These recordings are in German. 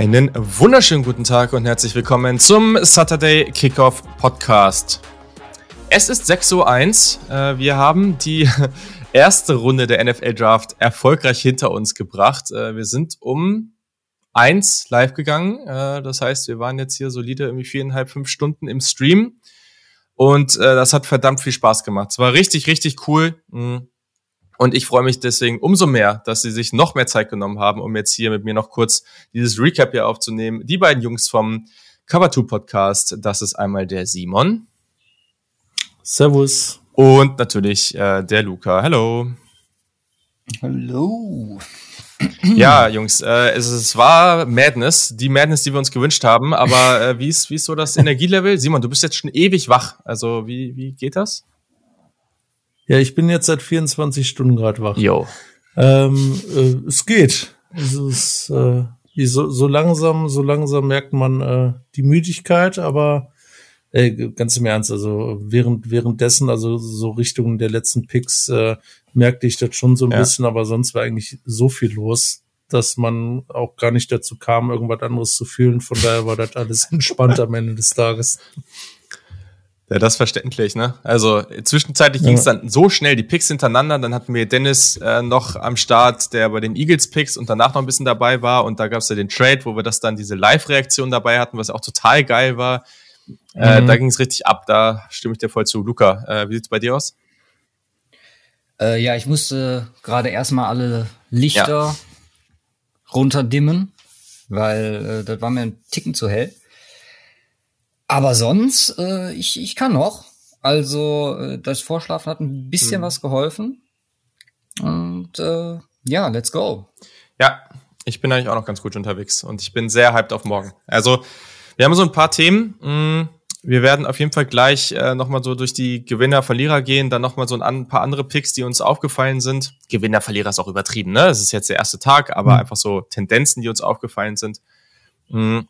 Einen wunderschönen guten Tag und herzlich willkommen zum Saturday Kickoff Podcast. Es ist 6.01 Uhr. Äh, wir haben die erste Runde der NFL Draft erfolgreich hinter uns gebracht. Äh, wir sind um eins live gegangen. Äh, das heißt, wir waren jetzt hier solide irgendwie viereinhalb, fünf Stunden im Stream. Und das hat verdammt viel Spaß gemacht. Es war richtig, richtig cool. Und ich freue mich deswegen umso mehr, dass sie sich noch mehr Zeit genommen haben, um jetzt hier mit mir noch kurz dieses Recap hier aufzunehmen. Die beiden Jungs vom Cover 2 Podcast, das ist einmal der Simon. Servus. Und natürlich äh, der Luca. Hallo. Hallo. Ja, Jungs, äh, es, es war Madness, die Madness, die wir uns gewünscht haben. Aber äh, wie, ist, wie ist so das Energielevel? Simon, du bist jetzt schon ewig wach. Also wie, wie geht das? Ja, ich bin jetzt seit 24 Stunden gerade wach. Jo. Ähm, äh, es geht. Es ist, äh, so, so langsam, so langsam merkt man äh, die Müdigkeit, aber äh, ganz im Ernst, also während währenddessen, also so Richtung der letzten Picks, äh, merkte ich das schon so ein ja. bisschen, aber sonst war eigentlich so viel los, dass man auch gar nicht dazu kam, irgendwas anderes zu fühlen. Von daher war das alles entspannt am Ende des Tages. Ja, das ist verständlich, ne? Also zwischenzeitlich ja. ging es dann so schnell, die Picks hintereinander, dann hatten wir Dennis äh, noch am Start, der bei den Eagles Picks und danach noch ein bisschen dabei war und da gab es ja den Trade, wo wir das dann diese Live-Reaktion dabei hatten, was auch total geil war. Äh, mhm. Da ging es richtig ab, da stimme ich dir voll zu. Luca, äh, wie sieht's bei dir aus? Äh, ja, ich musste gerade erstmal alle Lichter ja. runterdimmen, weil äh, das war mir ein Ticken zu hell. Aber sonst, äh, ich, ich kann noch. Also äh, das Vorschlafen hat ein bisschen mhm. was geholfen. Und äh, ja, let's go. Ja, ich bin eigentlich auch noch ganz gut unterwegs und ich bin sehr hyped auf morgen. Also wir haben so ein paar Themen. Mm, wir werden auf jeden Fall gleich äh, nochmal so durch die Gewinner, Verlierer gehen, dann nochmal so ein, ein, paar andere Picks, die uns aufgefallen sind. Gewinner, Verlierer ist auch übertrieben, ne? Es ist jetzt der erste Tag, aber mhm. einfach so Tendenzen, die uns aufgefallen sind. Mhm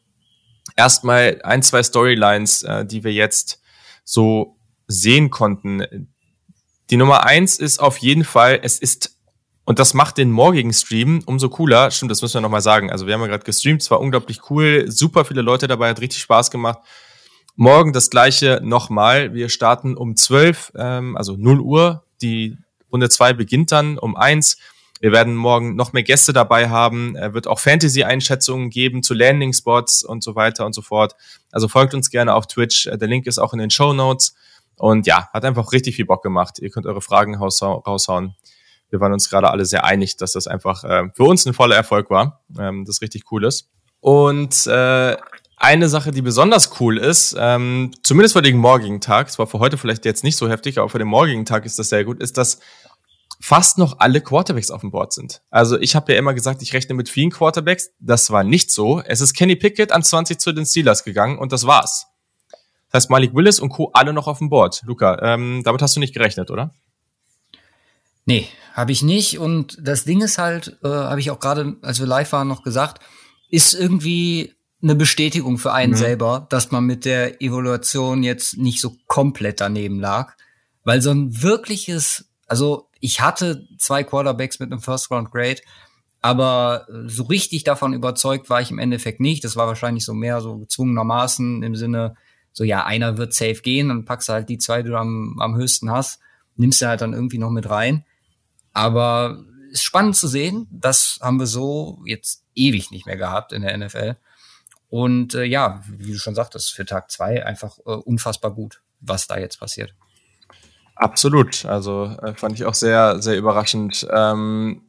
erstmal ein, zwei Storylines, äh, die wir jetzt so sehen konnten. Die Nummer eins ist auf jeden Fall, es ist, und das macht den morgigen Stream umso cooler. Stimmt, das müssen wir nochmal sagen. Also wir haben ja gerade gestreamt, es war unglaublich cool, super viele Leute dabei, hat richtig Spaß gemacht. Morgen das gleiche nochmal. Wir starten um 12, ähm, also 0 Uhr. Die Runde zwei beginnt dann um eins. Wir werden morgen noch mehr Gäste dabei haben. Er wird auch Fantasy-Einschätzungen geben zu Landing-Spots und so weiter und so fort. Also folgt uns gerne auf Twitch. Der Link ist auch in den Show Notes. Und ja, hat einfach richtig viel Bock gemacht. Ihr könnt eure Fragen raushauen. Wir waren uns gerade alle sehr einig, dass das einfach äh, für uns ein voller Erfolg war. Ähm, das richtig cool ist. Und äh, eine Sache, die besonders cool ist, ähm, zumindest für den morgigen Tag, es war für heute vielleicht jetzt nicht so heftig, aber für den morgigen Tag ist das sehr gut, ist, dass fast noch alle Quarterbacks auf dem Board sind. Also ich habe ja immer gesagt, ich rechne mit vielen Quarterbacks. Das war nicht so. Es ist Kenny Pickett an 20 zu den Steelers gegangen und das war's. Das heißt, Malik Willis und Co. alle noch auf dem Board. Luca, ähm, damit hast du nicht gerechnet, oder? Nee, habe ich nicht. Und das Ding ist halt, äh, habe ich auch gerade, als wir live waren, noch gesagt, ist irgendwie eine Bestätigung für einen mhm. selber, dass man mit der Evaluation jetzt nicht so komplett daneben lag. Weil so ein wirkliches, also ich hatte zwei Quarterbacks mit einem First Round Grade, aber so richtig davon überzeugt war ich im Endeffekt nicht. Das war wahrscheinlich so mehr so gezwungenermaßen im Sinne, so ja, einer wird safe gehen, dann packst halt die zwei, die du am, am höchsten hast, nimmst du halt dann irgendwie noch mit rein. Aber ist spannend zu sehen. Das haben wir so jetzt ewig nicht mehr gehabt in der NFL. Und äh, ja, wie du schon sagtest, für Tag zwei einfach äh, unfassbar gut, was da jetzt passiert. Absolut. Also äh, fand ich auch sehr, sehr überraschend. Ähm,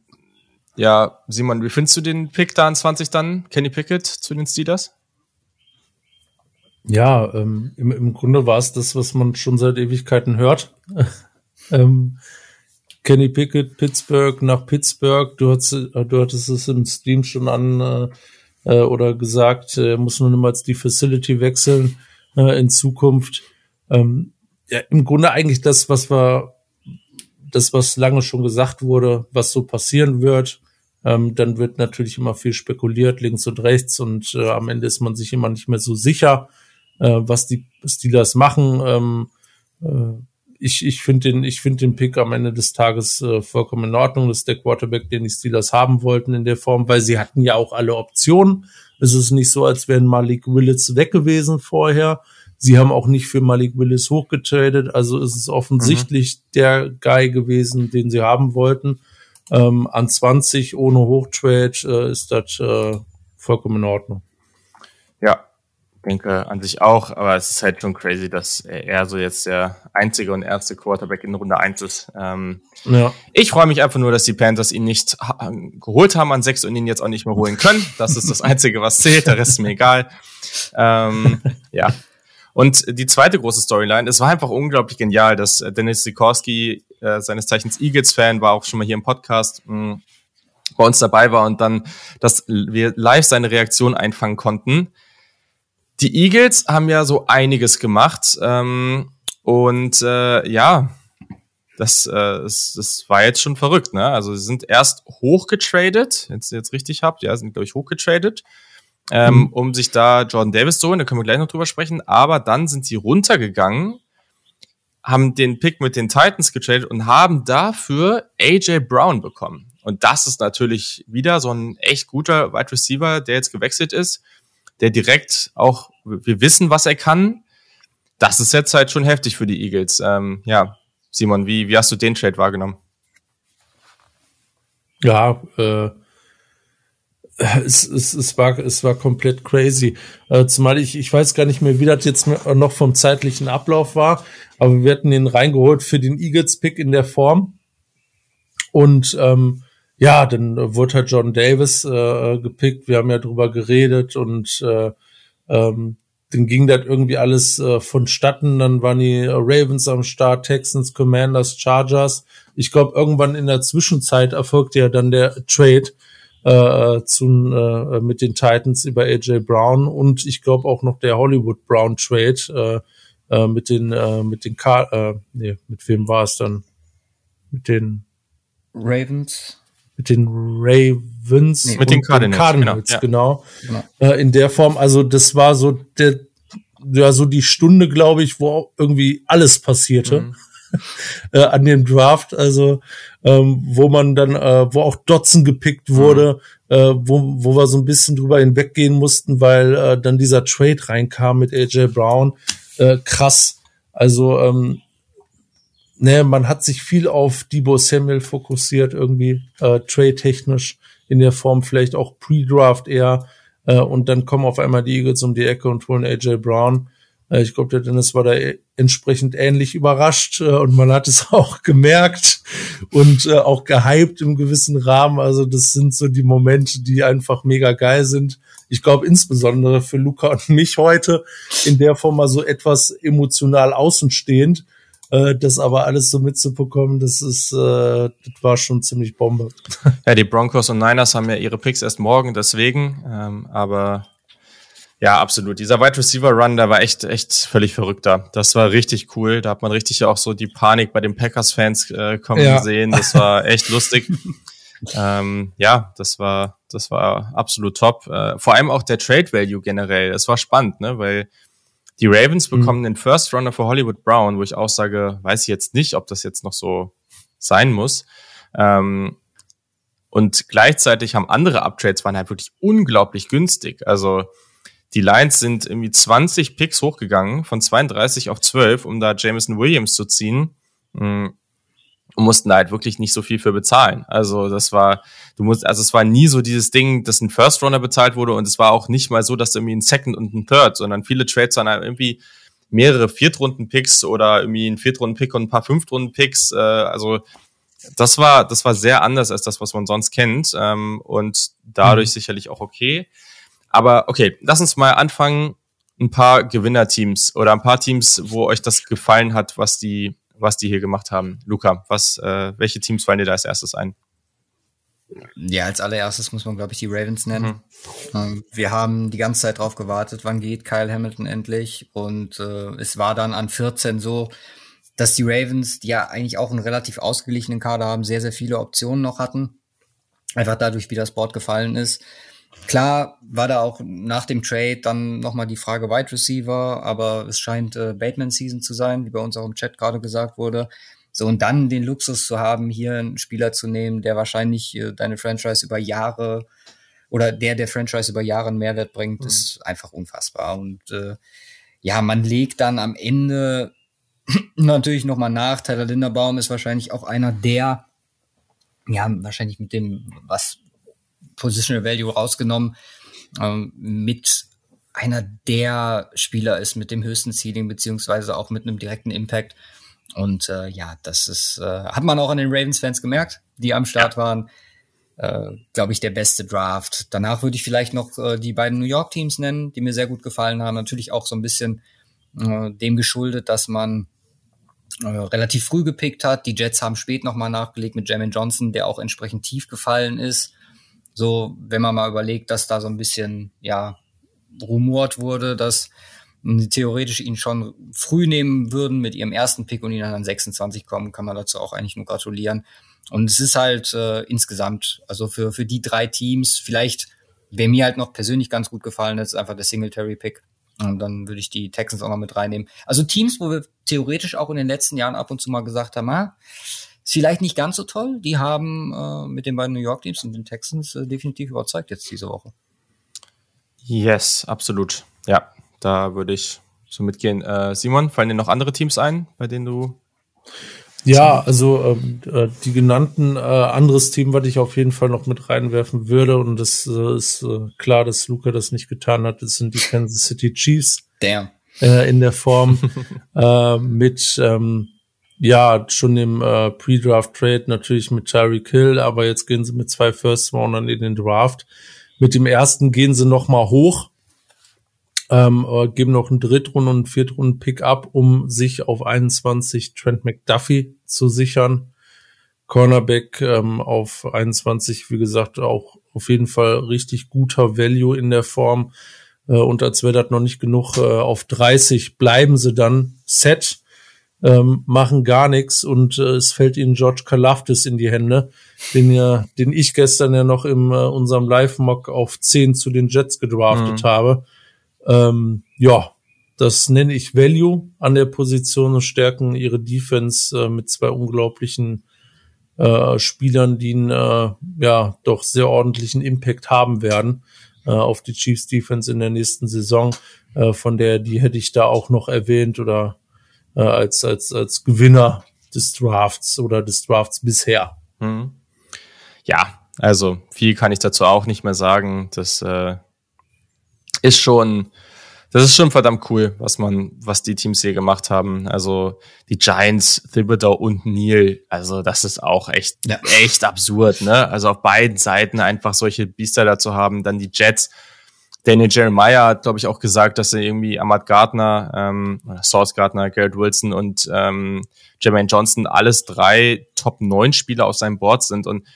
ja, Simon, wie findest du den Pick da an 20 dann? Kenny Pickett zu den Steelers? Ja, ähm, im, im Grunde war es das, was man schon seit Ewigkeiten hört. ähm, Kenny Pickett, Pittsburgh nach Pittsburgh. Du, hast, äh, du hattest es im Stream schon an äh, äh oder gesagt, er muss nur niemals die Facility wechseln äh, in Zukunft. Ähm, ja, im Grunde eigentlich das, was wir, das, was lange schon gesagt wurde, was so passieren wird. Ähm, dann wird natürlich immer viel spekuliert, links und rechts, und äh, am Ende ist man sich immer nicht mehr so sicher, äh, was die Steelers machen. Ähm, äh, ich ich finde den, ich finde den Pick am Ende des Tages äh, vollkommen in Ordnung. Das ist der Quarterback, den die Steelers haben wollten in der Form, weil sie hatten ja auch alle Optionen. Es ist nicht so, als wären Malik Willis weg gewesen vorher. Sie haben auch nicht für Malik Willis hochgetradet, also ist es offensichtlich mhm. der Guy gewesen, den sie haben wollten. Ähm, an 20 ohne Hochtrade äh, ist das äh, vollkommen in Ordnung. Ja, denke an sich auch, aber es ist halt schon crazy, dass er so jetzt der einzige und erste Quarterback in Runde 1 ist. Ähm, ja. Ich freue mich einfach nur, dass die Panthers ihn nicht geholt haben an 6 und ihn jetzt auch nicht mehr holen können. Das ist das Einzige, was zählt, der Rest ist mir egal. Ähm, ja. Und die zweite große Storyline, es war einfach unglaublich genial, dass Dennis Sikorski, äh, seines Zeichens Eagles-Fan, war auch schon mal hier im Podcast, mh, mm, bei uns dabei war und dann, dass wir live seine Reaktion einfangen konnten die Eagles haben ja so einiges gemacht. Ähm, und äh, ja, das, äh, das, das war jetzt schon verrückt, ne? Also sie sind erst hochgetradet, jetzt jetzt richtig habt, ja, sind glaube ich hochgetradet, ähm, mhm. um sich da Jordan Davis zu holen. Da können wir gleich noch drüber sprechen. Aber dann sind sie runtergegangen, haben den Pick mit den Titans getradet und haben dafür AJ Brown bekommen. Und das ist natürlich wieder so ein echt guter Wide Receiver, der jetzt gewechselt ist der direkt auch, wir wissen, was er kann. Das ist jetzt halt schon heftig für die Eagles. Ähm, ja, Simon, wie, wie hast du den Trade wahrgenommen? Ja, äh, es, es, es, war, es war komplett crazy. Äh, zumal ich, ich weiß gar nicht mehr, wie das jetzt noch vom zeitlichen Ablauf war, aber wir hatten den reingeholt für den Eagles-Pick in der Form. Und ähm, ja, dann wurde halt John Davis äh, gepickt. Wir haben ja drüber geredet und äh, ähm, dann ging das irgendwie alles äh, vonstatten. Dann waren die Ravens am Start, Texans, Commanders, Chargers. Ich glaube, irgendwann in der Zwischenzeit erfolgte ja dann der Trade äh, zu, äh, mit den Titans über AJ Brown und ich glaube auch noch der Hollywood Brown Trade äh, äh, mit den äh, mit den Car äh, nee, mit wem war es dann? Mit den Ravens mit den Ravens nee, mit den Cardinals, Cardinals genau, genau. genau. Äh, in der Form also das war so der ja so die Stunde glaube ich wo irgendwie alles passierte mhm. äh, an dem Draft also ähm, wo man dann äh, wo auch Dotson gepickt wurde mhm. äh, wo wo wir so ein bisschen drüber hinweggehen mussten weil äh, dann dieser Trade reinkam mit AJ Brown äh, krass also ähm, ne, man hat sich viel auf Debo Samuel fokussiert, irgendwie äh, trade-technisch in der Form, vielleicht auch Pre-Draft eher. Äh, und dann kommen auf einmal die Eagles um die Ecke und holen AJ Brown. Äh, ich glaube, der Dennis war da e entsprechend ähnlich überrascht äh, und man hat es auch gemerkt und äh, auch gehypt im gewissen Rahmen. Also das sind so die Momente, die einfach mega geil sind. Ich glaube insbesondere für Luca und mich heute in der Form mal so etwas emotional außenstehend äh, das aber alles so mitzubekommen, das ist, äh, das war schon ziemlich Bombe. Ja, die Broncos und Niners haben ja ihre Picks erst morgen, deswegen, ähm, aber ja, absolut. Dieser Wide Receiver Run, der war echt, echt völlig verrückter. Das war richtig cool. Da hat man richtig auch so die Panik bei den Packers-Fans äh, kommen ja. sehen. Das war echt lustig. ähm, ja, das war, das war absolut top. Äh, vor allem auch der Trade Value generell. Das war spannend, ne, weil die Ravens mhm. bekommen mhm. den First Runner für Hollywood Brown, wo ich auch sage, weiß ich jetzt nicht, ob das jetzt noch so sein muss. Ähm, und gleichzeitig haben andere Uptrades waren halt wirklich unglaublich günstig. Also die Lions sind irgendwie 20 Picks hochgegangen, von 32 auf 12, um da Jameson Williams zu ziehen. Mhm und mussten da halt wirklich nicht so viel für bezahlen. Also das war, du musst, also es war nie so dieses Ding, dass ein First Runner bezahlt wurde und es war auch nicht mal so, dass irgendwie ein Second und ein Third, sondern viele Trades waren halt irgendwie mehrere Viertrunden-Picks oder irgendwie ein Viertrunden-Pick und ein paar Fünftrunden-Picks. Äh, also das war, das war sehr anders als das, was man sonst kennt ähm, und dadurch mhm. sicherlich auch okay. Aber okay, lass uns mal anfangen, ein paar Gewinnerteams oder ein paar Teams, wo euch das gefallen hat, was die was die hier gemacht haben. Luca, was, äh, welche Teams fallen dir da als erstes ein? Ja, als allererstes muss man, glaube ich, die Ravens nennen. Mhm. Ähm, wir haben die ganze Zeit drauf gewartet, wann geht Kyle Hamilton endlich. Und äh, es war dann an 14 so, dass die Ravens, die ja eigentlich auch einen relativ ausgeglichenen Kader haben, sehr, sehr viele Optionen noch hatten. Einfach dadurch, wie das Board gefallen ist. Klar war da auch nach dem Trade dann nochmal die Frage Wide Receiver, aber es scheint äh, Bateman-Season zu sein, wie bei uns auch im Chat gerade gesagt wurde. So, und dann den Luxus zu haben, hier einen Spieler zu nehmen, der wahrscheinlich äh, deine Franchise über Jahre oder der der Franchise über Jahre einen Mehrwert bringt, mhm. ist einfach unfassbar. Und äh, ja, man legt dann am Ende natürlich nochmal nach. Tyler Linderbaum ist wahrscheinlich auch einer der, ja, wahrscheinlich mit dem, was Positional Value rausgenommen, ähm, mit einer der Spieler ist mit dem höchsten Ceiling, beziehungsweise auch mit einem direkten Impact. Und äh, ja, das ist, äh, hat man auch an den Ravens-Fans gemerkt, die am Start waren. Äh, Glaube ich, der beste Draft. Danach würde ich vielleicht noch äh, die beiden New York-Teams nennen, die mir sehr gut gefallen haben. Natürlich auch so ein bisschen äh, dem geschuldet, dass man äh, relativ früh gepickt hat. Die Jets haben spät nochmal nachgelegt mit Jamin Johnson, der auch entsprechend tief gefallen ist. So, wenn man mal überlegt, dass da so ein bisschen, ja, rumort wurde, dass sie theoretisch ihn schon früh nehmen würden mit ihrem ersten Pick und ihn dann an 26 kommen, kann man dazu auch eigentlich nur gratulieren. Und es ist halt äh, insgesamt, also für, für die drei Teams, vielleicht, wer mir halt noch persönlich ganz gut gefallen ist, einfach der Singletary-Pick. Und dann würde ich die Texans auch noch mit reinnehmen. Also Teams, wo wir theoretisch auch in den letzten Jahren ab und zu mal gesagt haben, ah, ist vielleicht nicht ganz so toll. Die haben äh, mit den beiden New York Teams und den Texans äh, definitiv überzeugt jetzt diese Woche. Yes, absolut. Ja, da würde ich so mitgehen. Äh, Simon, fallen dir noch andere Teams ein, bei denen du ja, also ähm, äh, die genannten äh, anderes Team, was ich auf jeden Fall noch mit reinwerfen würde, und das äh, ist äh, klar, dass Luca das nicht getan hat, das sind die Kansas City Chiefs. Damn. Äh, in der Form äh, mit ähm, ja schon dem äh, Pre-Draft Trade natürlich mit Tyreek Hill, aber jetzt gehen sie mit zwei First Roundern in den Draft. Mit dem ersten gehen sie noch mal hoch ähm, äh, geben noch einen Drittrunden- und Viertrunden-Pick ab, um sich auf 21 Trent McDuffie zu sichern. Cornerback ähm, auf 21, wie gesagt, auch auf jeden Fall richtig guter Value in der Form. Äh, und als wäre das noch nicht genug, äh, auf 30 bleiben sie dann set, ähm, machen gar nichts und äh, es fällt ihnen George Kalafdis in die Hände, den ja, den ich gestern ja noch in äh, unserem Live-Mock auf 10 zu den Jets gedraftet mhm. habe. Ähm, ja, das nenne ich Value an der Position und stärken ihre Defense äh, mit zwei unglaublichen äh, Spielern, die einen äh, ja doch sehr ordentlichen Impact haben werden äh, auf die Chiefs Defense in der nächsten Saison. Äh, von der die hätte ich da auch noch erwähnt oder äh, als als als Gewinner des Drafts oder des Drafts bisher. Mhm. Ja, also viel kann ich dazu auch nicht mehr sagen. Das äh, ist schon, das ist schon verdammt cool, was man, was die Teams hier gemacht haben. Also die Giants, Thibodeau und Neil, also das ist auch echt, ja. echt absurd, ne? Also auf beiden Seiten einfach solche Biester da zu haben. Dann die Jets. Daniel Jeremiah hat, glaube ich, auch gesagt, dass er irgendwie Ahmad Gardner, ähm, Source Gardner, Garrett Wilson und ähm, Jermaine Johnson alles drei Top 9 Spieler auf seinem Board sind. Und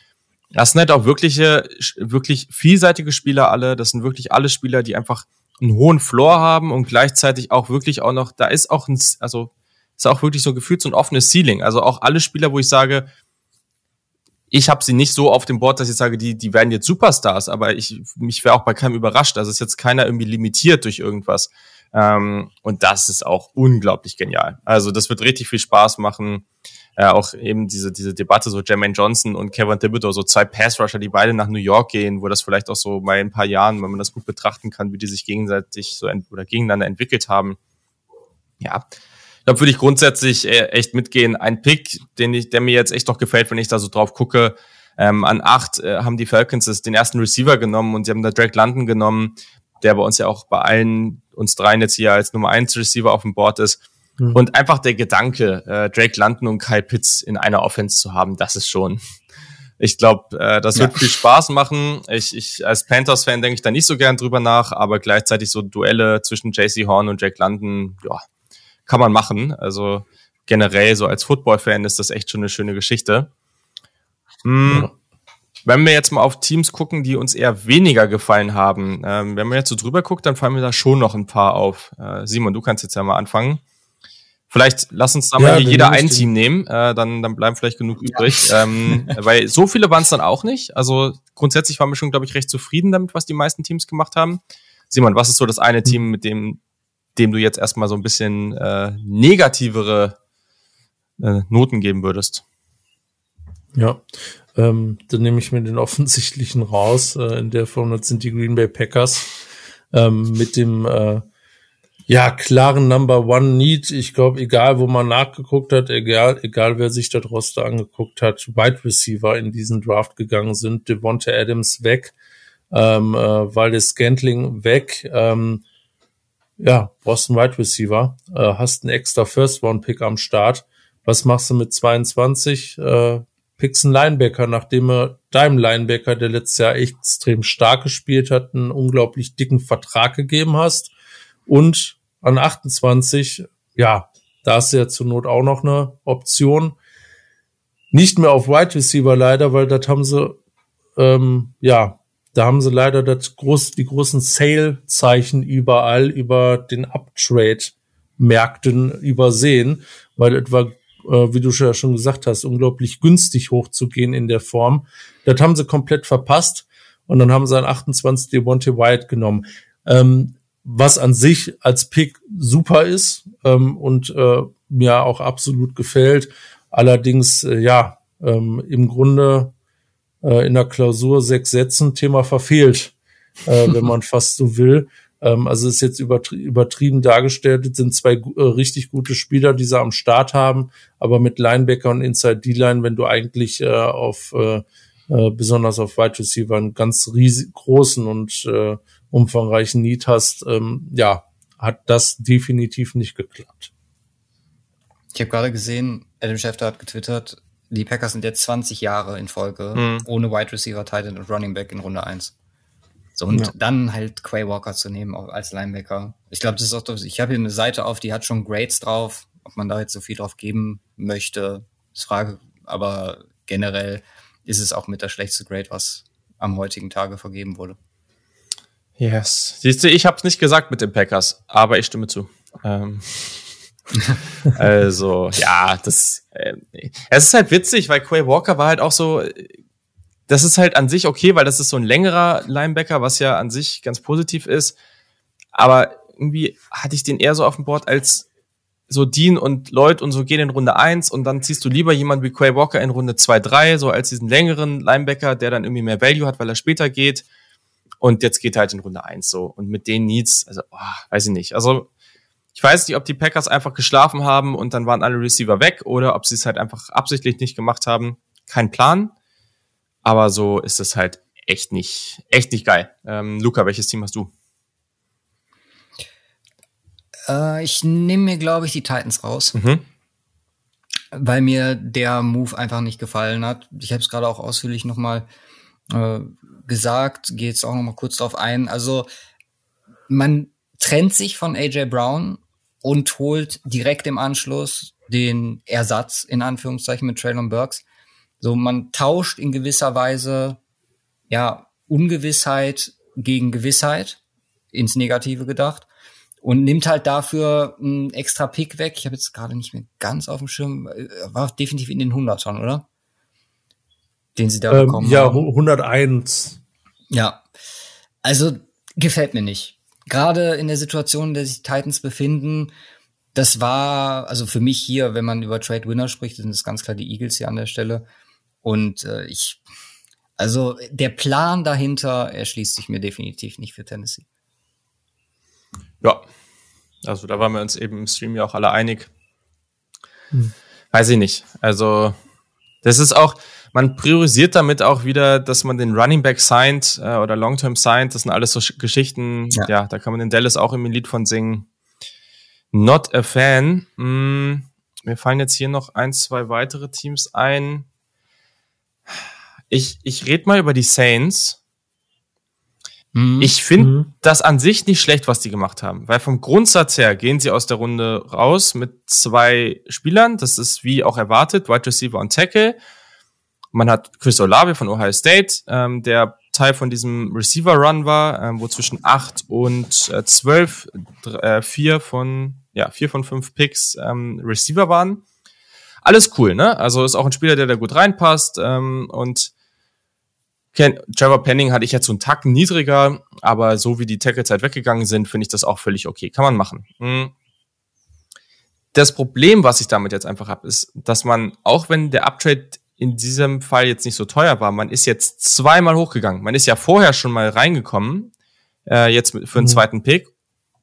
das sind halt auch wirkliche, wirklich vielseitige Spieler alle. Das sind wirklich alle Spieler, die einfach einen hohen Floor haben und gleichzeitig auch wirklich auch noch, da ist auch ein, also ist auch wirklich so gefühlt so ein offenes Ceiling. Also auch alle Spieler, wo ich sage, ich habe sie nicht so auf dem Board, dass ich sage, die, die werden jetzt Superstars, aber ich, mich wäre auch bei keinem überrascht. Also ist jetzt keiner irgendwie limitiert durch irgendwas. Ähm, und das ist auch unglaublich genial. Also das wird richtig viel Spaß machen äh, auch eben diese, diese Debatte, so Jermaine Johnson und Kevin Thibodeau, so zwei Pass-Rusher, die beide nach New York gehen, wo das vielleicht auch so mal in ein paar Jahren, wenn man das gut betrachten kann, wie die sich gegenseitig so oder gegeneinander entwickelt haben. Ja, da würde ich grundsätzlich äh, echt mitgehen. Ein Pick, den ich, der mir jetzt echt noch gefällt, wenn ich da so drauf gucke, ähm, an acht äh, haben die Falcons den ersten Receiver genommen und sie haben da Drake London genommen, der bei uns ja auch bei allen uns dreien jetzt hier als Nummer eins Receiver auf dem Board ist. Mhm. Und einfach der Gedanke, äh, Drake London und Kyle Pitts in einer Offense zu haben, das ist schon, ich glaube, äh, das wird ja. viel Spaß machen. Ich, ich als Panthers-Fan denke ich da nicht so gern drüber nach, aber gleichzeitig so Duelle zwischen JC Horn und Drake London, ja, kann man machen. Also generell so als Football-Fan ist das echt schon eine schöne Geschichte. Hm. Ja. Wenn wir jetzt mal auf Teams gucken, die uns eher weniger gefallen haben, ähm, wenn man jetzt so drüber guckt, dann fallen mir da schon noch ein paar auf. Äh, Simon, du kannst jetzt ja mal anfangen. Vielleicht lass uns da ja, mal jeder ein Team nehmen, äh, dann, dann bleiben vielleicht genug ja. übrig. Ähm, weil so viele waren es dann auch nicht. Also grundsätzlich waren wir schon, glaube ich, recht zufrieden damit, was die meisten Teams gemacht haben. Simon, was ist so das eine Team, hm. mit dem, dem du jetzt erstmal so ein bisschen äh, negativere äh, Noten geben würdest? Ja, Ähm, dann nehme ich mir den offensichtlichen raus. Äh, in der Form das sind die Green Bay Packers ähm, mit dem äh, ja klaren Number One Need. Ich glaube, egal wo man nachgeguckt hat, egal egal wer sich das Roster angeguckt hat, Wide Receiver in diesen Draft gegangen sind. Devonta Adams weg, ähm, äh, Waldes Scantling weg. Ähm, ja, brauchst einen Wide Receiver, äh, hast einen extra First Round Pick am Start. Was machst du mit 22? Äh, pickst einen Linebacker, nachdem er deinem Linebacker, der letztes Jahr extrem stark gespielt hat, einen unglaublich dicken Vertrag gegeben hast. Und an 28, ja, da ist ja zur Not auch noch eine Option. Nicht mehr auf Wide Receiver leider, weil das haben sie, ähm, ja, da haben sie leider das groß, die großen Sale-Zeichen überall über den Uptrade-Märkten übersehen, weil etwa äh, wie du ja schon gesagt hast, unglaublich günstig hochzugehen in der Form. Das haben sie komplett verpasst und dann haben sie an 28 Devontae Wyatt genommen. Ähm, was an sich als Pick super ist ähm, und äh, mir auch absolut gefällt. Allerdings, äh, ja, ähm, im Grunde äh, in der Klausur sechs Sätzen Thema verfehlt, äh, wenn man fast so will. Ähm, also ist jetzt übertrie übertrieben dargestellt. Es sind zwei äh, richtig gute Spieler, die sie am Start haben, aber mit Linebacker und Inside D-Line, wenn du eigentlich äh, auf äh, äh, besonders auf Wide Receiver einen ganz riesig großen und äh, umfangreichen Need hast, ähm, ja, hat das definitiv nicht geklappt. Ich habe gerade gesehen, Adam Schefter hat getwittert, die Packers sind jetzt 20 Jahre in Folge mhm. ohne Wide Receiver, Titan und Running Back in Runde 1. So, und ja. dann halt Quay Walker zu nehmen als Linebacker. Ich glaube, das ist auch, ich habe hier eine Seite auf, die hat schon Grades drauf. Ob man da jetzt so viel drauf geben möchte, ist Frage. Aber generell ist es auch mit der schlechteste Grade, was am heutigen Tage vergeben wurde. Yes. Siehst du, ich habe es nicht gesagt mit den Packers, aber ich stimme zu. Ähm. also, ja, das, äh, es ist halt witzig, weil Quay Walker war halt auch so, das ist halt an sich okay, weil das ist so ein längerer Linebacker, was ja an sich ganz positiv ist. Aber irgendwie hatte ich den eher so auf dem Board als so Dean und Lloyd und so gehen in Runde eins und dann ziehst du lieber jemanden wie Quay Walker in Runde zwei drei so als diesen längeren Linebacker, der dann irgendwie mehr Value hat, weil er später geht. Und jetzt geht er halt in Runde eins so. Und mit den Needs, also, oh, weiß ich nicht. Also, ich weiß nicht, ob die Packers einfach geschlafen haben und dann waren alle Receiver weg oder ob sie es halt einfach absichtlich nicht gemacht haben. Kein Plan. Aber so ist es halt echt nicht, echt nicht geil. Ähm, Luca, welches Team hast du? Äh, ich nehme mir, glaube ich, die Titans raus. Mhm. Weil mir der Move einfach nicht gefallen hat. Ich habe es gerade auch ausführlich nochmal äh, gesagt, gehe jetzt auch nochmal kurz drauf ein. Also man trennt sich von AJ Brown und holt direkt im Anschluss den Ersatz in Anführungszeichen mit Traylon Burks. So, man tauscht in gewisser Weise, ja, Ungewissheit gegen Gewissheit, ins Negative gedacht, und nimmt halt dafür einen extra Pick weg. Ich habe jetzt gerade nicht mehr ganz auf dem Schirm, äh, war definitiv in den 100ern, oder? Den sie da ähm, bekommen ja, haben. Ja, 101. Ja, also gefällt mir nicht. Gerade in der Situation, in der sich Titans befinden, das war, also für mich hier, wenn man über Trade Winner spricht, sind es ganz klar die Eagles hier an der Stelle. Und äh, ich, also der Plan dahinter erschließt sich mir definitiv nicht für Tennessee. Ja, also da waren wir uns eben im Stream ja auch alle einig. Hm. Weiß ich nicht. Also das ist auch, man priorisiert damit auch wieder, dass man den Running Back signed äh, oder Long-Term signed. Das sind alles so Geschichten. Ja. ja. da kann man den Dallas auch im Lied von singen. Not a fan. Hm, mir fallen jetzt hier noch ein, zwei weitere Teams ein. Ich, ich rede mal über die Saints. Mhm. Ich finde mhm. das an sich nicht schlecht, was die gemacht haben, weil vom Grundsatz her gehen sie aus der Runde raus mit zwei Spielern. Das ist wie auch erwartet, Wide Receiver und Tackle. Man hat Chris Olave von Ohio State, ähm, der Teil von diesem Receiver Run war, ähm, wo zwischen acht und äh, zwölf äh, vier von ja vier von fünf Picks ähm, Receiver waren. Alles cool, ne? Also ist auch ein Spieler, der da gut reinpasst ähm, und Ken, Trevor Penning hatte ich jetzt so einen Tacken niedriger, aber so wie die Tackle-Zeit weggegangen sind, finde ich das auch völlig okay. Kann man machen. Hm. Das Problem, was ich damit jetzt einfach habe, ist, dass man, auch wenn der Uptrade in diesem Fall jetzt nicht so teuer war. Man ist jetzt zweimal hochgegangen. Man ist ja vorher schon mal reingekommen, äh, jetzt für den mhm. zweiten Pick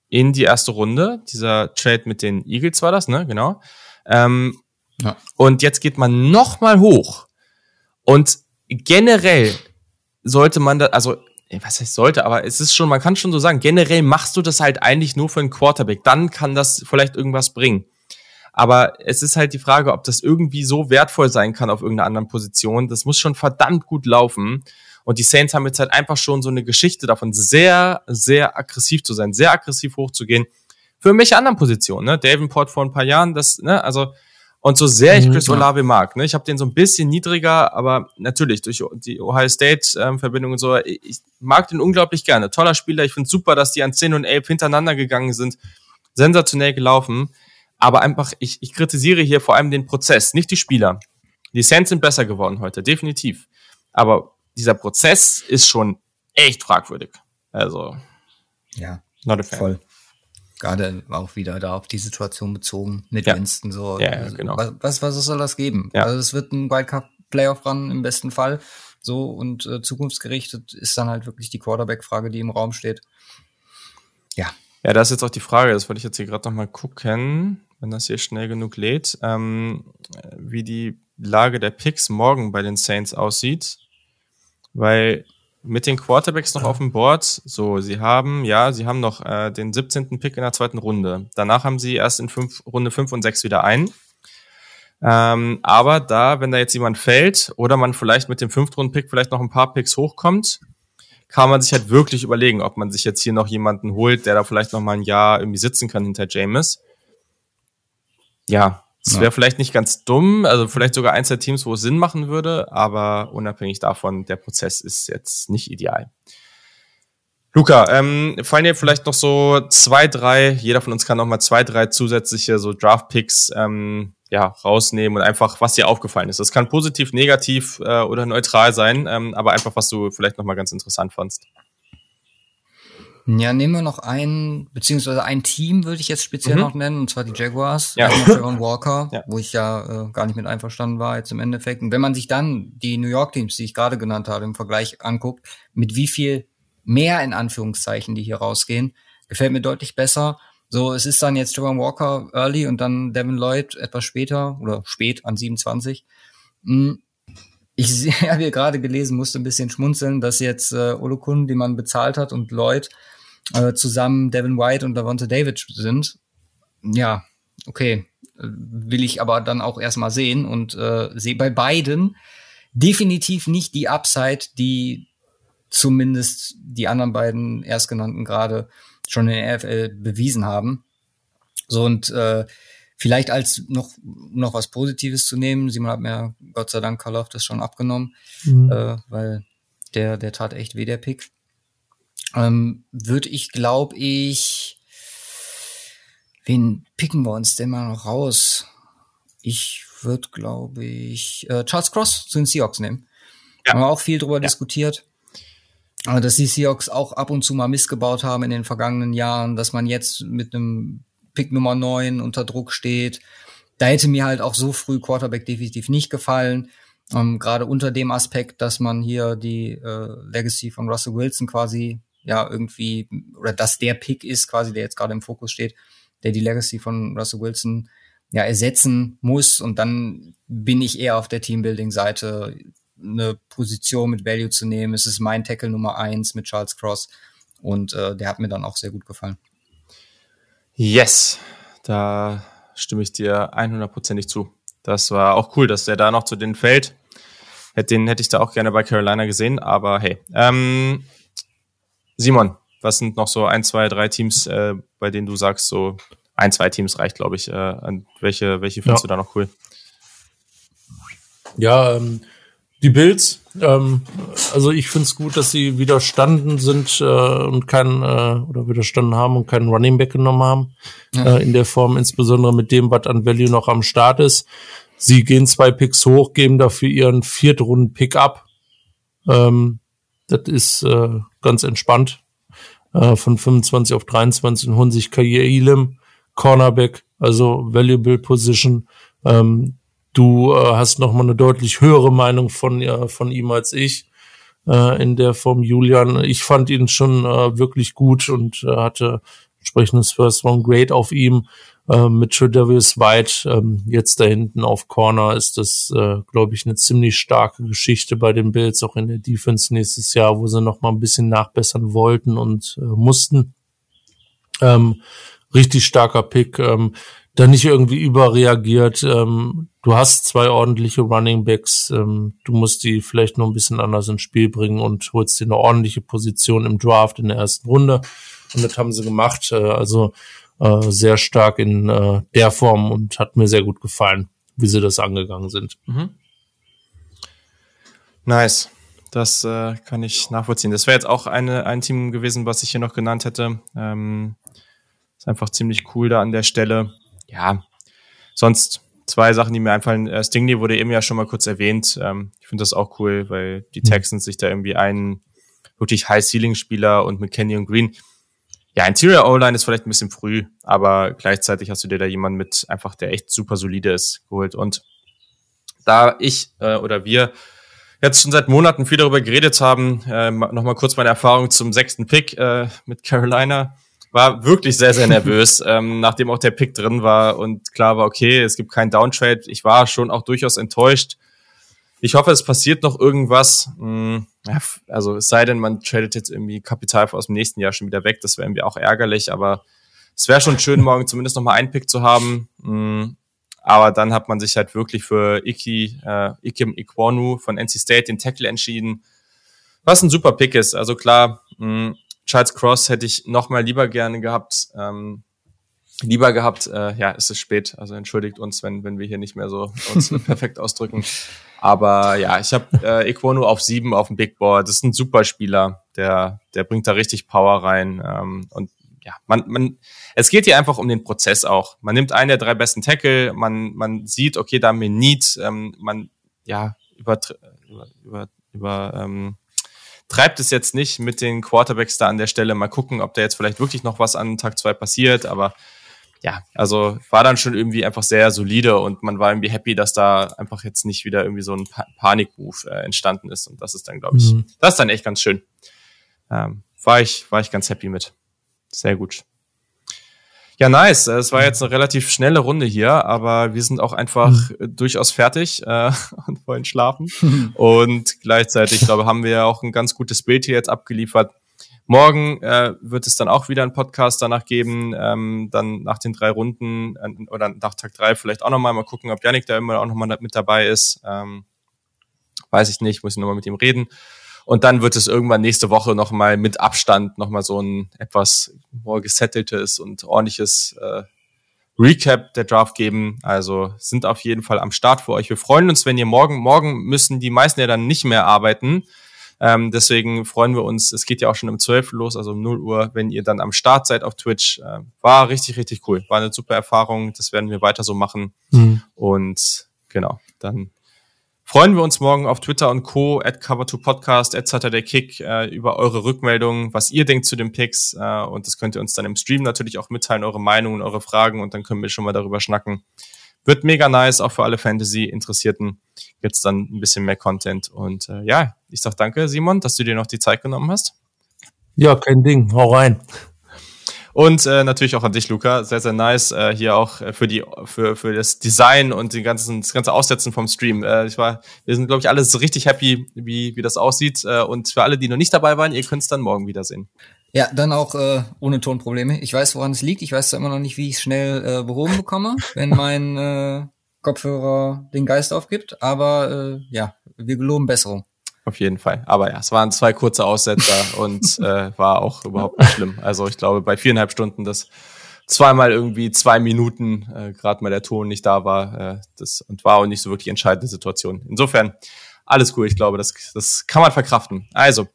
in die erste Runde. Dieser Trade mit den Eagles war das, ne? Genau. Ähm, ja. Und jetzt geht man noch mal hoch. Und generell sollte man da, also was heißt sollte, aber es ist schon, man kann schon so sagen, generell machst du das halt eigentlich nur für einen Quarterback. Dann kann das vielleicht irgendwas bringen. Aber es ist halt die Frage, ob das irgendwie so wertvoll sein kann auf irgendeiner anderen Position. Das muss schon verdammt gut laufen. Und die Saints haben jetzt halt einfach schon so eine Geschichte davon, sehr, sehr aggressiv zu sein, sehr aggressiv hochzugehen. Für welche anderen Positionen, ne? Davenport vor ein paar Jahren, das, ne, also, und so sehr ich mhm, Chris Olave mag, ne, ich habe den so ein bisschen niedriger, aber natürlich durch die Ohio State-Verbindung ähm, und so, ich mag den unglaublich gerne. Toller Spieler, ich finde super, dass die an 10 und 11 hintereinander gegangen sind. Sensationell gelaufen. Aber einfach, ich, ich kritisiere hier vor allem den Prozess, nicht die Spieler. Die Saints sind besser geworden heute, definitiv. Aber dieser Prozess ist schon echt fragwürdig. Also. Ja. Not a fan. Voll. Gerade auch wieder da auf die Situation bezogen mit ja. Winston so. Ja, also, genau. Was, was soll das geben? Ja. Also es wird ein Wildcard Playoff Run im besten Fall. So und äh, zukunftsgerichtet ist dann halt wirklich die Quarterback-Frage, die im Raum steht. Ja. Ja, das ist jetzt auch die Frage, das wollte ich jetzt hier gerade nochmal gucken wenn das hier schnell genug lädt, ähm, wie die Lage der Picks morgen bei den Saints aussieht. Weil mit den Quarterbacks noch auf dem Board, so, sie haben, ja, sie haben noch äh, den 17. Pick in der zweiten Runde. Danach haben sie erst in fünf, Runde 5 und 6 wieder ein. Ähm, aber da, wenn da jetzt jemand fällt oder man vielleicht mit dem Fünftrunden-Pick vielleicht noch ein paar Picks hochkommt, kann man sich halt wirklich überlegen, ob man sich jetzt hier noch jemanden holt, der da vielleicht noch mal ein Jahr irgendwie sitzen kann hinter James ja, es wäre vielleicht nicht ganz dumm, also vielleicht sogar eins der Teams, wo es Sinn machen würde, aber unabhängig davon, der Prozess ist jetzt nicht ideal. Luca, ähm, fallen dir vielleicht noch so zwei, drei, jeder von uns kann noch mal zwei, drei zusätzliche so Draft-Picks ähm, ja, rausnehmen und einfach, was dir aufgefallen ist. Das kann positiv, negativ äh, oder neutral sein, ähm, aber einfach, was du vielleicht noch mal ganz interessant fandst. Ja, nehmen wir noch ein, beziehungsweise ein Team würde ich jetzt speziell mhm. noch nennen, und zwar die Jaguars, ja. Javon Walker, ja. wo ich ja äh, gar nicht mit einverstanden war jetzt im Endeffekt. Und wenn man sich dann die New York Teams, die ich gerade genannt habe, im Vergleich anguckt, mit wie viel mehr in Anführungszeichen, die hier rausgehen, gefällt mir deutlich besser. So, es ist dann jetzt Javon Walker early und dann Devin Lloyd etwas später oder spät an 27. Hm, ich habe hier gerade gelesen, musste ein bisschen schmunzeln, dass jetzt äh, Olokun, die man bezahlt hat, und Lloyd äh, zusammen Devin White und Davante David sind. Ja, okay. Will ich aber dann auch erstmal sehen und äh, sehe bei beiden definitiv nicht die Upside, die zumindest die anderen beiden Erstgenannten gerade schon in der NFL bewiesen haben. So und äh, vielleicht als noch noch was Positives zu nehmen. Simon hat mir Gott sei Dank Karloff das schon abgenommen, mhm. äh, weil der der tat echt weh der Pick ähm, würde ich, glaube ich, wen picken wir uns denn mal noch raus? Ich würde, glaube ich, äh, Charles Cross zu den Seahawks nehmen. Ja. Haben wir auch viel drüber ja. diskutiert. Aber dass die Seahawks auch ab und zu mal missgebaut haben in den vergangenen Jahren, dass man jetzt mit einem Pick Nummer 9 unter Druck steht. Da hätte mir halt auch so früh Quarterback definitiv nicht gefallen. Ähm, Gerade unter dem Aspekt, dass man hier die äh, Legacy von Russell Wilson quasi ja irgendwie, oder dass der Pick ist, quasi, der jetzt gerade im Fokus steht, der die Legacy von Russell Wilson ja ersetzen muss. Und dann bin ich eher auf der Teambuilding-Seite, eine Position mit Value zu nehmen. Es ist mein Tackle Nummer eins mit Charles Cross. Und äh, der hat mir dann auch sehr gut gefallen. Yes, da stimme ich dir 100%ig zu. Das war auch cool, dass der da noch zu denen fällt. Den hätte ich da auch gerne bei Carolina gesehen, aber hey. Ähm, Simon, was sind noch so ein, zwei, drei Teams, äh, bei denen du sagst, so ein, zwei Teams reicht, glaube ich. Äh, an welche, welche findest ja. du da noch cool? Ja, ähm, die Bills. Ähm, also ich finde es gut, dass sie widerstanden sind äh, und keinen äh, oder widerstanden haben und keinen Running Back genommen haben. Ja. Äh, in der Form, insbesondere mit dem, was an Value noch am Start ist. Sie gehen zwei Picks hoch, geben dafür ihren Viertrunden-Pick ab. Ähm, das ist äh, ganz entspannt. Äh, von 25 auf 23 und holen sich Kair Elam, Cornerback, also Valuable Position. Ähm, du äh, hast noch mal eine deutlich höhere Meinung von, ja, von ihm als ich äh, in der Form Julian. Ich fand ihn schon äh, wirklich gut und äh, hatte entsprechendes First One Grade auf ihm. Äh, mit Tredavious White ähm, jetzt da hinten auf Corner ist das, äh, glaube ich, eine ziemlich starke Geschichte bei den Bills, auch in der Defense nächstes Jahr, wo sie noch mal ein bisschen nachbessern wollten und äh, mussten. Ähm, richtig starker Pick. Ähm, da nicht irgendwie überreagiert. Ähm, du hast zwei ordentliche Running Backs. Ähm, du musst die vielleicht noch ein bisschen anders ins Spiel bringen und holst dir eine ordentliche Position im Draft in der ersten Runde. Und das haben sie gemacht. Äh, also äh, sehr stark in äh, der Form und hat mir sehr gut gefallen, wie sie das angegangen sind. Mhm. Nice. Das äh, kann ich nachvollziehen. Das wäre jetzt auch eine, ein Team gewesen, was ich hier noch genannt hätte. Ähm, ist einfach ziemlich cool da an der Stelle ja, sonst zwei Sachen, die mir einfallen. Äh, Stingley wurde eben ja schon mal kurz erwähnt. Ähm, ich finde das auch cool, weil die mhm. Texans sich da irgendwie einen wirklich High-Ceiling-Spieler und mit Kenny und Green. Ja, Interior O-Line ist vielleicht ein bisschen früh, aber gleichzeitig hast du dir da jemanden mit einfach, der echt super solide ist, geholt. Und da ich äh, oder wir jetzt schon seit Monaten viel darüber geredet haben, äh, nochmal kurz meine Erfahrung zum sechsten Pick äh, mit Carolina war wirklich sehr, sehr nervös, ähm, nachdem auch der Pick drin war und klar war, okay, es gibt keinen Downtrade. Ich war schon auch durchaus enttäuscht. Ich hoffe, es passiert noch irgendwas. Hm, ja, also es sei denn, man tradet jetzt irgendwie Kapital aus dem nächsten Jahr schon wieder weg. Das wäre irgendwie auch ärgerlich, aber es wäre schon schön, morgen zumindest noch mal einen Pick zu haben. Hm, aber dann hat man sich halt wirklich für Iki, äh, Ikim Ikwonu von NC State, den Tackle, entschieden. Was ein super Pick ist. Also klar, mh, hm, Charles Cross hätte ich noch mal lieber gerne gehabt. Ähm, lieber gehabt, äh, ja, es ist spät, also entschuldigt uns, wenn, wenn wir hier nicht mehr so uns perfekt ausdrücken. Aber ja, ich habe äh, Equonu auf sieben auf dem Big Board. Das ist ein super Spieler, der, der bringt da richtig Power rein. Ähm, und ja, man, man, es geht hier einfach um den Prozess auch. Man nimmt einen der drei besten Tackle, man, man sieht, okay, da haben wir Need, ähm, man, ja, über, über, über, über ähm, treibt es jetzt nicht mit den Quarterbacks da an der Stelle. Mal gucken, ob da jetzt vielleicht wirklich noch was an Tag zwei passiert. Aber ja, also war dann schon irgendwie einfach sehr solide und man war irgendwie happy, dass da einfach jetzt nicht wieder irgendwie so ein pa Panikmove äh, entstanden ist. Und das ist dann, glaube ich, mhm. das ist dann echt ganz schön. Ähm, war ich, war ich ganz happy mit. Sehr gut. Ja, nice. Es war jetzt eine relativ schnelle Runde hier, aber wir sind auch einfach mhm. durchaus fertig äh, und wollen schlafen. und gleichzeitig, ich glaube, haben wir auch ein ganz gutes Bild hier jetzt abgeliefert. Morgen äh, wird es dann auch wieder einen Podcast danach geben, ähm, dann nach den drei Runden äh, oder nach Tag drei vielleicht auch nochmal mal gucken, ob Yannick da immer auch nochmal mit dabei ist. Ähm, weiß ich nicht, muss ich nochmal mit ihm reden. Und dann wird es irgendwann nächste Woche nochmal mit Abstand nochmal so ein etwas gesetteltes und ordentliches äh, Recap der Draft geben. Also sind auf jeden Fall am Start für euch. Wir freuen uns, wenn ihr morgen, morgen müssen die meisten ja dann nicht mehr arbeiten. Ähm, deswegen freuen wir uns, es geht ja auch schon um 12 los, also um 0 Uhr, wenn ihr dann am Start seid auf Twitch. Äh, war richtig, richtig cool. War eine super Erfahrung. Das werden wir weiter so machen. Mhm. Und genau, dann freuen wir uns morgen auf Twitter und Co. at Cover2Podcast, at Saturday Kick äh, über eure Rückmeldungen, was ihr denkt zu den Picks. Äh, und das könnt ihr uns dann im Stream natürlich auch mitteilen, eure Meinungen, eure Fragen und dann können wir schon mal darüber schnacken. Wird mega nice, auch für alle Fantasy-Interessierten gibt's dann ein bisschen mehr Content. Und äh, ja, ich sag danke, Simon, dass du dir noch die Zeit genommen hast. Ja, kein Ding, hau rein. Und äh, natürlich auch an dich, Luca. Sehr, sehr nice. Äh, hier auch äh, für die, für, für das Design und die ganzen, das ganze Aussetzen vom Stream. Äh, ich war, wir sind, glaube ich, alle so richtig happy, wie, wie das aussieht. Äh, und für alle, die noch nicht dabei waren, ihr könnt es dann morgen wiedersehen. Ja, dann auch äh, ohne Tonprobleme. Ich weiß, woran es liegt. Ich weiß zwar immer noch nicht, wie ich es schnell äh, behoben bekomme, wenn mein äh, Kopfhörer den Geist aufgibt. Aber äh, ja, wir geloben Besserung. Auf jeden Fall. Aber ja, es waren zwei kurze Aussetzer und äh, war auch überhaupt nicht schlimm. Also ich glaube, bei viereinhalb Stunden, dass zweimal irgendwie zwei Minuten äh, gerade mal der Ton nicht da war, äh, das und war auch nicht so wirklich entscheidende Situation. Insofern alles cool. Ich glaube, das, das kann man verkraften. Also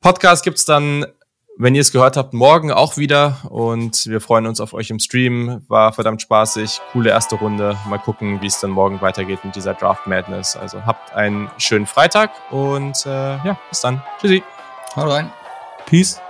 Podcast gibt's dann wenn ihr es gehört habt, morgen auch wieder und wir freuen uns auf euch im Stream. War verdammt spaßig, coole erste Runde. Mal gucken, wie es dann morgen weitergeht mit dieser Draft Madness. Also habt einen schönen Freitag und äh, ja, bis dann. Tschüssi. Haut rein. Peace.